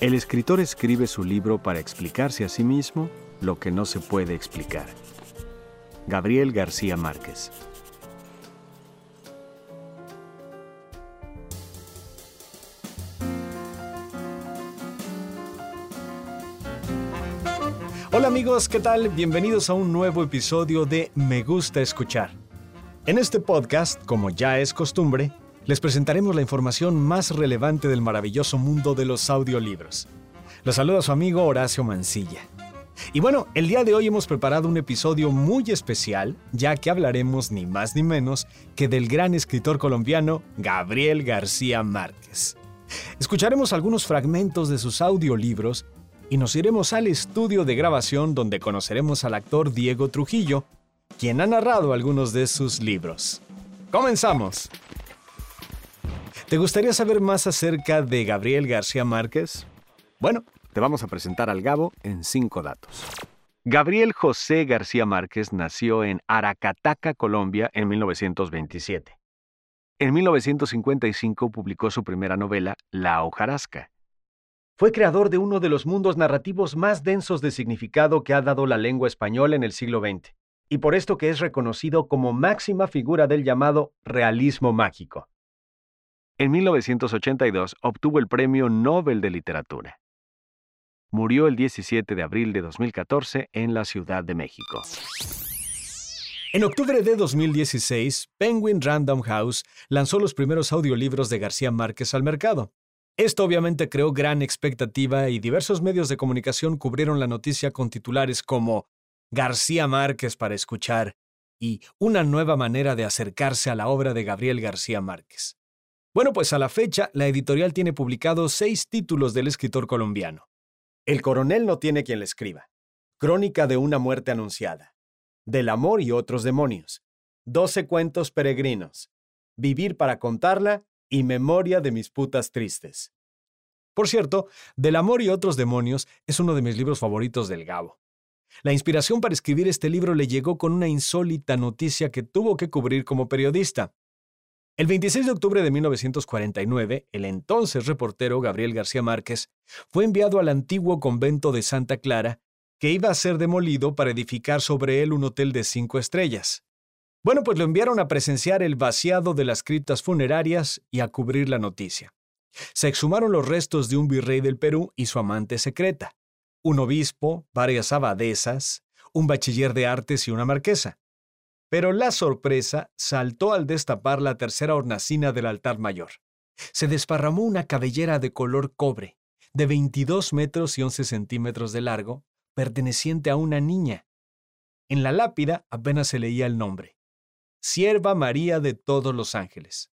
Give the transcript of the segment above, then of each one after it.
El escritor escribe su libro para explicarse a sí mismo lo que no se puede explicar. Gabriel García Márquez. Hola amigos, ¿qué tal? Bienvenidos a un nuevo episodio de Me gusta escuchar. En este podcast, como ya es costumbre, les presentaremos la información más relevante del maravilloso mundo de los audiolibros. Los saluda su amigo Horacio Mancilla. Y bueno, el día de hoy hemos preparado un episodio muy especial, ya que hablaremos ni más ni menos que del gran escritor colombiano Gabriel García Márquez. Escucharemos algunos fragmentos de sus audiolibros y nos iremos al estudio de grabación donde conoceremos al actor Diego Trujillo, quien ha narrado algunos de sus libros. ¡Comenzamos! ¿Te gustaría saber más acerca de Gabriel García Márquez? Bueno, te vamos a presentar al Gabo en cinco datos. Gabriel José García Márquez nació en Aracataca, Colombia, en 1927. En 1955 publicó su primera novela, La hojarasca. Fue creador de uno de los mundos narrativos más densos de significado que ha dado la lengua española en el siglo XX, y por esto que es reconocido como máxima figura del llamado realismo mágico. En 1982 obtuvo el Premio Nobel de Literatura. Murió el 17 de abril de 2014 en la Ciudad de México. En octubre de 2016, Penguin Random House lanzó los primeros audiolibros de García Márquez al mercado. Esto obviamente creó gran expectativa y diversos medios de comunicación cubrieron la noticia con titulares como García Márquez para escuchar y Una nueva manera de acercarse a la obra de Gabriel García Márquez. Bueno, pues a la fecha, la editorial tiene publicados seis títulos del escritor colombiano. El coronel no tiene quien le escriba. Crónica de una muerte anunciada. Del amor y otros demonios. Doce cuentos peregrinos. Vivir para contarla y memoria de mis putas tristes. Por cierto, Del amor y otros demonios es uno de mis libros favoritos del Gabo. La inspiración para escribir este libro le llegó con una insólita noticia que tuvo que cubrir como periodista. El 26 de octubre de 1949, el entonces reportero Gabriel García Márquez fue enviado al antiguo convento de Santa Clara, que iba a ser demolido para edificar sobre él un hotel de cinco estrellas. Bueno, pues lo enviaron a presenciar el vaciado de las criptas funerarias y a cubrir la noticia. Se exhumaron los restos de un virrey del Perú y su amante secreta, un obispo, varias abadesas, un bachiller de artes y una marquesa. Pero la sorpresa saltó al destapar la tercera hornacina del altar mayor. Se desparramó una cabellera de color cobre, de 22 metros y 11 centímetros de largo, perteneciente a una niña. En la lápida apenas se leía el nombre. Sierva María de todos los ángeles.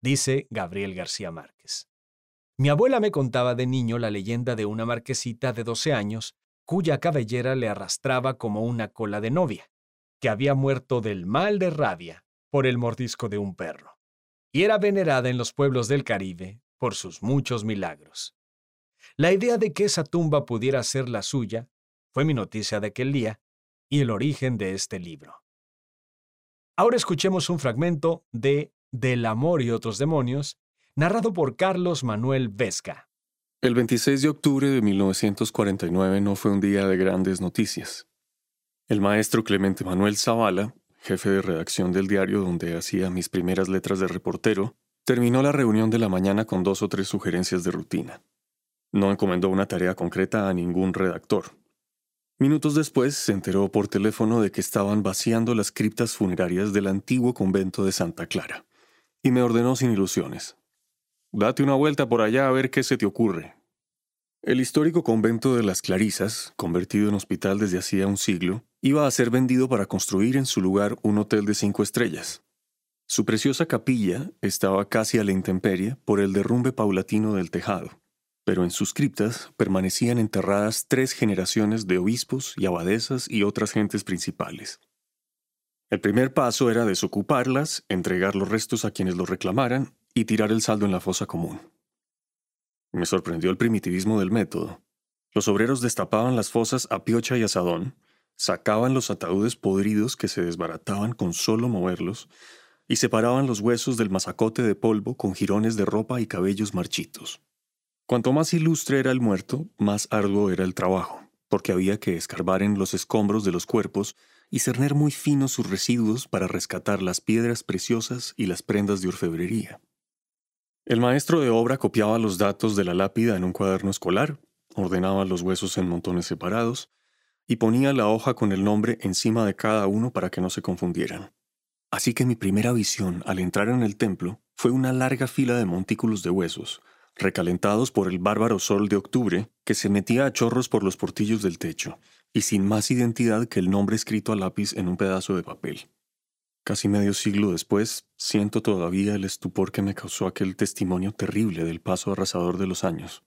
Dice Gabriel García Márquez. Mi abuela me contaba de niño la leyenda de una marquesita de 12 años cuya cabellera le arrastraba como una cola de novia que había muerto del mal de rabia por el mordisco de un perro, y era venerada en los pueblos del Caribe por sus muchos milagros. La idea de que esa tumba pudiera ser la suya fue mi noticia de aquel día y el origen de este libro. Ahora escuchemos un fragmento de Del amor y otros demonios, narrado por Carlos Manuel Vesca. El 26 de octubre de 1949 no fue un día de grandes noticias. El maestro Clemente Manuel Zavala, jefe de redacción del diario donde hacía mis primeras letras de reportero, terminó la reunión de la mañana con dos o tres sugerencias de rutina. No encomendó una tarea concreta a ningún redactor. Minutos después se enteró por teléfono de que estaban vaciando las criptas funerarias del antiguo convento de Santa Clara, y me ordenó sin ilusiones. Date una vuelta por allá a ver qué se te ocurre. El histórico convento de las Clarisas, convertido en hospital desde hacía un siglo, iba a ser vendido para construir en su lugar un hotel de cinco estrellas. Su preciosa capilla estaba casi a la intemperie por el derrumbe paulatino del tejado, pero en sus criptas permanecían enterradas tres generaciones de obispos y abadesas y otras gentes principales. El primer paso era desocuparlas, entregar los restos a quienes los reclamaran y tirar el saldo en la fosa común. Me sorprendió el primitivismo del método. Los obreros destapaban las fosas a piocha y asadón, sacaban los ataúdes podridos que se desbarataban con solo moverlos y separaban los huesos del masacote de polvo con jirones de ropa y cabellos marchitos. Cuanto más ilustre era el muerto, más arduo era el trabajo, porque había que escarbar en los escombros de los cuerpos y cerner muy finos sus residuos para rescatar las piedras preciosas y las prendas de orfebrería. El maestro de obra copiaba los datos de la lápida en un cuaderno escolar, ordenaba los huesos en montones separados y ponía la hoja con el nombre encima de cada uno para que no se confundieran. Así que mi primera visión al entrar en el templo fue una larga fila de montículos de huesos, recalentados por el bárbaro sol de octubre que se metía a chorros por los portillos del techo, y sin más identidad que el nombre escrito a lápiz en un pedazo de papel. Casi medio siglo después, siento todavía el estupor que me causó aquel testimonio terrible del paso arrasador de los años.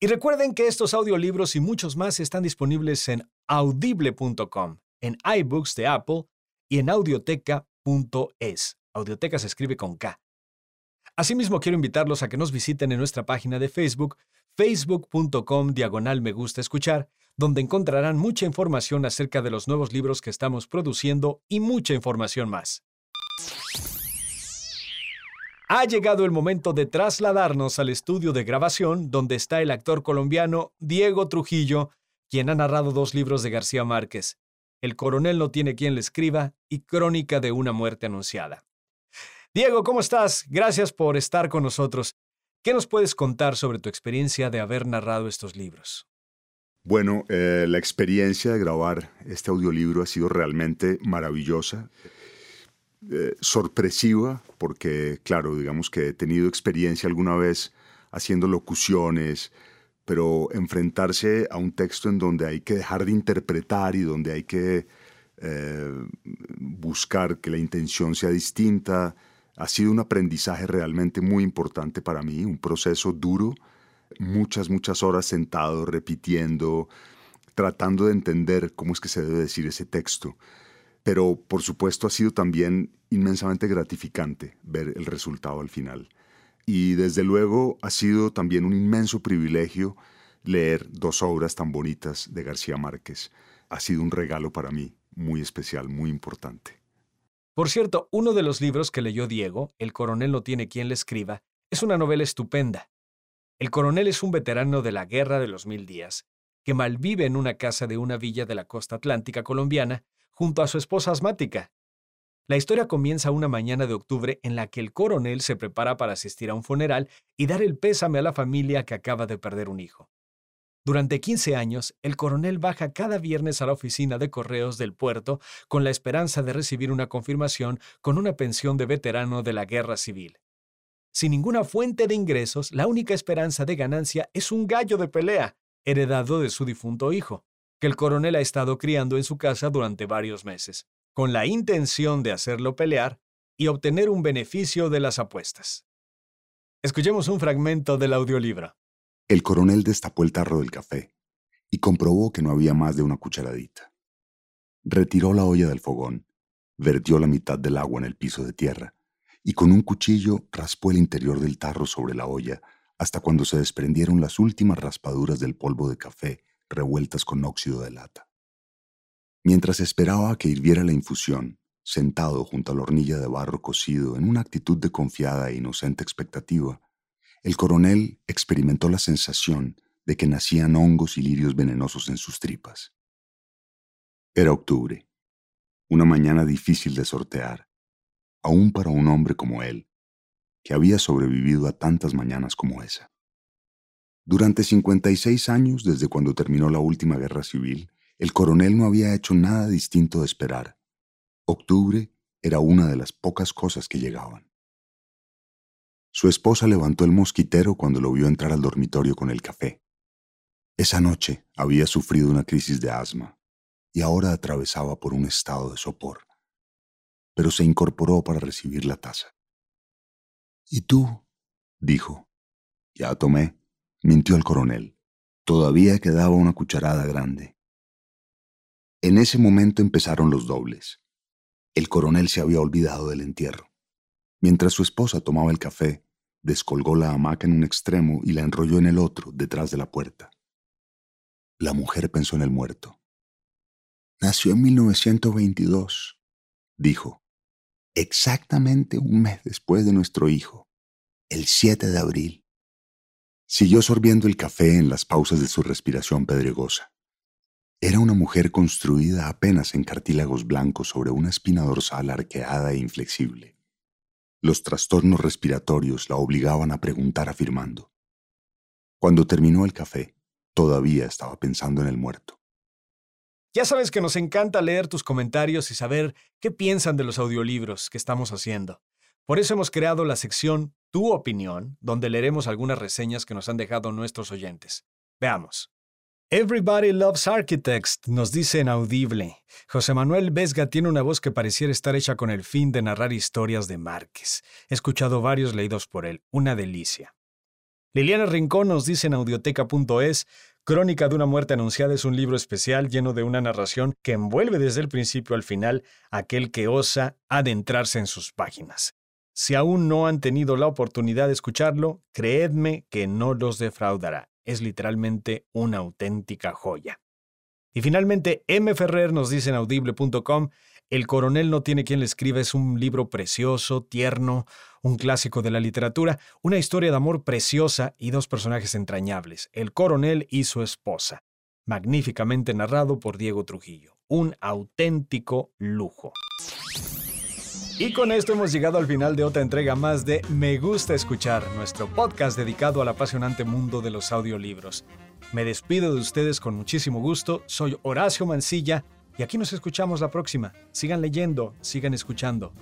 Y recuerden que estos audiolibros y muchos más están disponibles en audible.com, en iBooks de Apple y en audioteca.es. Audioteca se escribe con K. Asimismo, quiero invitarlos a que nos visiten en nuestra página de Facebook, facebook.com diagonal me gusta escuchar, donde encontrarán mucha información acerca de los nuevos libros que estamos produciendo y mucha información más. Ha llegado el momento de trasladarnos al estudio de grabación donde está el actor colombiano Diego Trujillo, quien ha narrado dos libros de García Márquez, El coronel no tiene quien le escriba y Crónica de una muerte anunciada. Diego, ¿cómo estás? Gracias por estar con nosotros. ¿Qué nos puedes contar sobre tu experiencia de haber narrado estos libros? Bueno, eh, la experiencia de grabar este audiolibro ha sido realmente maravillosa, eh, sorpresiva, porque claro, digamos que he tenido experiencia alguna vez haciendo locuciones, pero enfrentarse a un texto en donde hay que dejar de interpretar y donde hay que eh, buscar que la intención sea distinta, ha sido un aprendizaje realmente muy importante para mí, un proceso duro muchas, muchas horas sentado, repitiendo, tratando de entender cómo es que se debe decir ese texto. Pero por supuesto ha sido también inmensamente gratificante ver el resultado al final. Y desde luego ha sido también un inmenso privilegio leer dos obras tan bonitas de García Márquez. Ha sido un regalo para mí muy especial, muy importante. Por cierto, uno de los libros que leyó Diego, El coronel no tiene quien le escriba, es una novela estupenda. El coronel es un veterano de la Guerra de los Mil Días, que malvive en una casa de una villa de la costa atlántica colombiana junto a su esposa asmática. La historia comienza una mañana de octubre en la que el coronel se prepara para asistir a un funeral y dar el pésame a la familia que acaba de perder un hijo. Durante 15 años, el coronel baja cada viernes a la oficina de correos del puerto con la esperanza de recibir una confirmación con una pensión de veterano de la guerra civil. Sin ninguna fuente de ingresos, la única esperanza de ganancia es un gallo de pelea, heredado de su difunto hijo, que el coronel ha estado criando en su casa durante varios meses, con la intención de hacerlo pelear y obtener un beneficio de las apuestas. Escuchemos un fragmento del audiolibro. El coronel destapó el tarro del café y comprobó que no había más de una cucharadita. Retiró la olla del fogón, vertió la mitad del agua en el piso de tierra y con un cuchillo raspó el interior del tarro sobre la olla hasta cuando se desprendieron las últimas raspaduras del polvo de café revueltas con óxido de lata. Mientras esperaba que hirviera la infusión, sentado junto a la hornilla de barro cocido en una actitud de confiada e inocente expectativa, el coronel experimentó la sensación de que nacían hongos y lirios venenosos en sus tripas. Era octubre, una mañana difícil de sortear, aún para un hombre como él, que había sobrevivido a tantas mañanas como esa. Durante 56 años desde cuando terminó la última guerra civil, el coronel no había hecho nada distinto de esperar. Octubre era una de las pocas cosas que llegaban. Su esposa levantó el mosquitero cuando lo vio entrar al dormitorio con el café. Esa noche había sufrido una crisis de asma y ahora atravesaba por un estado de sopor pero se incorporó para recibir la taza. ¿Y tú? dijo. Ya tomé, mintió el coronel. Todavía quedaba una cucharada grande. En ese momento empezaron los dobles. El coronel se había olvidado del entierro. Mientras su esposa tomaba el café, descolgó la hamaca en un extremo y la enrolló en el otro, detrás de la puerta. La mujer pensó en el muerto. Nació en 1922, dijo exactamente un mes después de nuestro hijo, el 7 de abril. Siguió sorbiendo el café en las pausas de su respiración pedregosa. Era una mujer construida apenas en cartílagos blancos sobre una espina dorsal arqueada e inflexible. Los trastornos respiratorios la obligaban a preguntar afirmando. Cuando terminó el café, todavía estaba pensando en el muerto. Ya sabes que nos encanta leer tus comentarios y saber qué piensan de los audiolibros que estamos haciendo. Por eso hemos creado la sección Tu opinión, donde leeremos algunas reseñas que nos han dejado nuestros oyentes. Veamos. Everybody Loves Architects, nos dice en audible. José Manuel Vesga tiene una voz que pareciera estar hecha con el fin de narrar historias de Márquez. He escuchado varios leídos por él. Una delicia. Liliana Rincón nos dice en audioteca.es, Crónica de una muerte anunciada es un libro especial lleno de una narración que envuelve desde el principio al final aquel que osa adentrarse en sus páginas. Si aún no han tenido la oportunidad de escucharlo, creedme que no los defraudará. Es literalmente una auténtica joya. Y finalmente, M. Ferrer nos dice en audible.com, El coronel no tiene quien le escriba es un libro precioso, tierno, un clásico de la literatura, una historia de amor preciosa y dos personajes entrañables, el coronel y su esposa. Magníficamente narrado por Diego Trujillo. Un auténtico lujo. Y con esto hemos llegado al final de otra entrega más de Me Gusta Escuchar, nuestro podcast dedicado al apasionante mundo de los audiolibros. Me despido de ustedes con muchísimo gusto, soy Horacio Mancilla y aquí nos escuchamos la próxima. Sigan leyendo, sigan escuchando.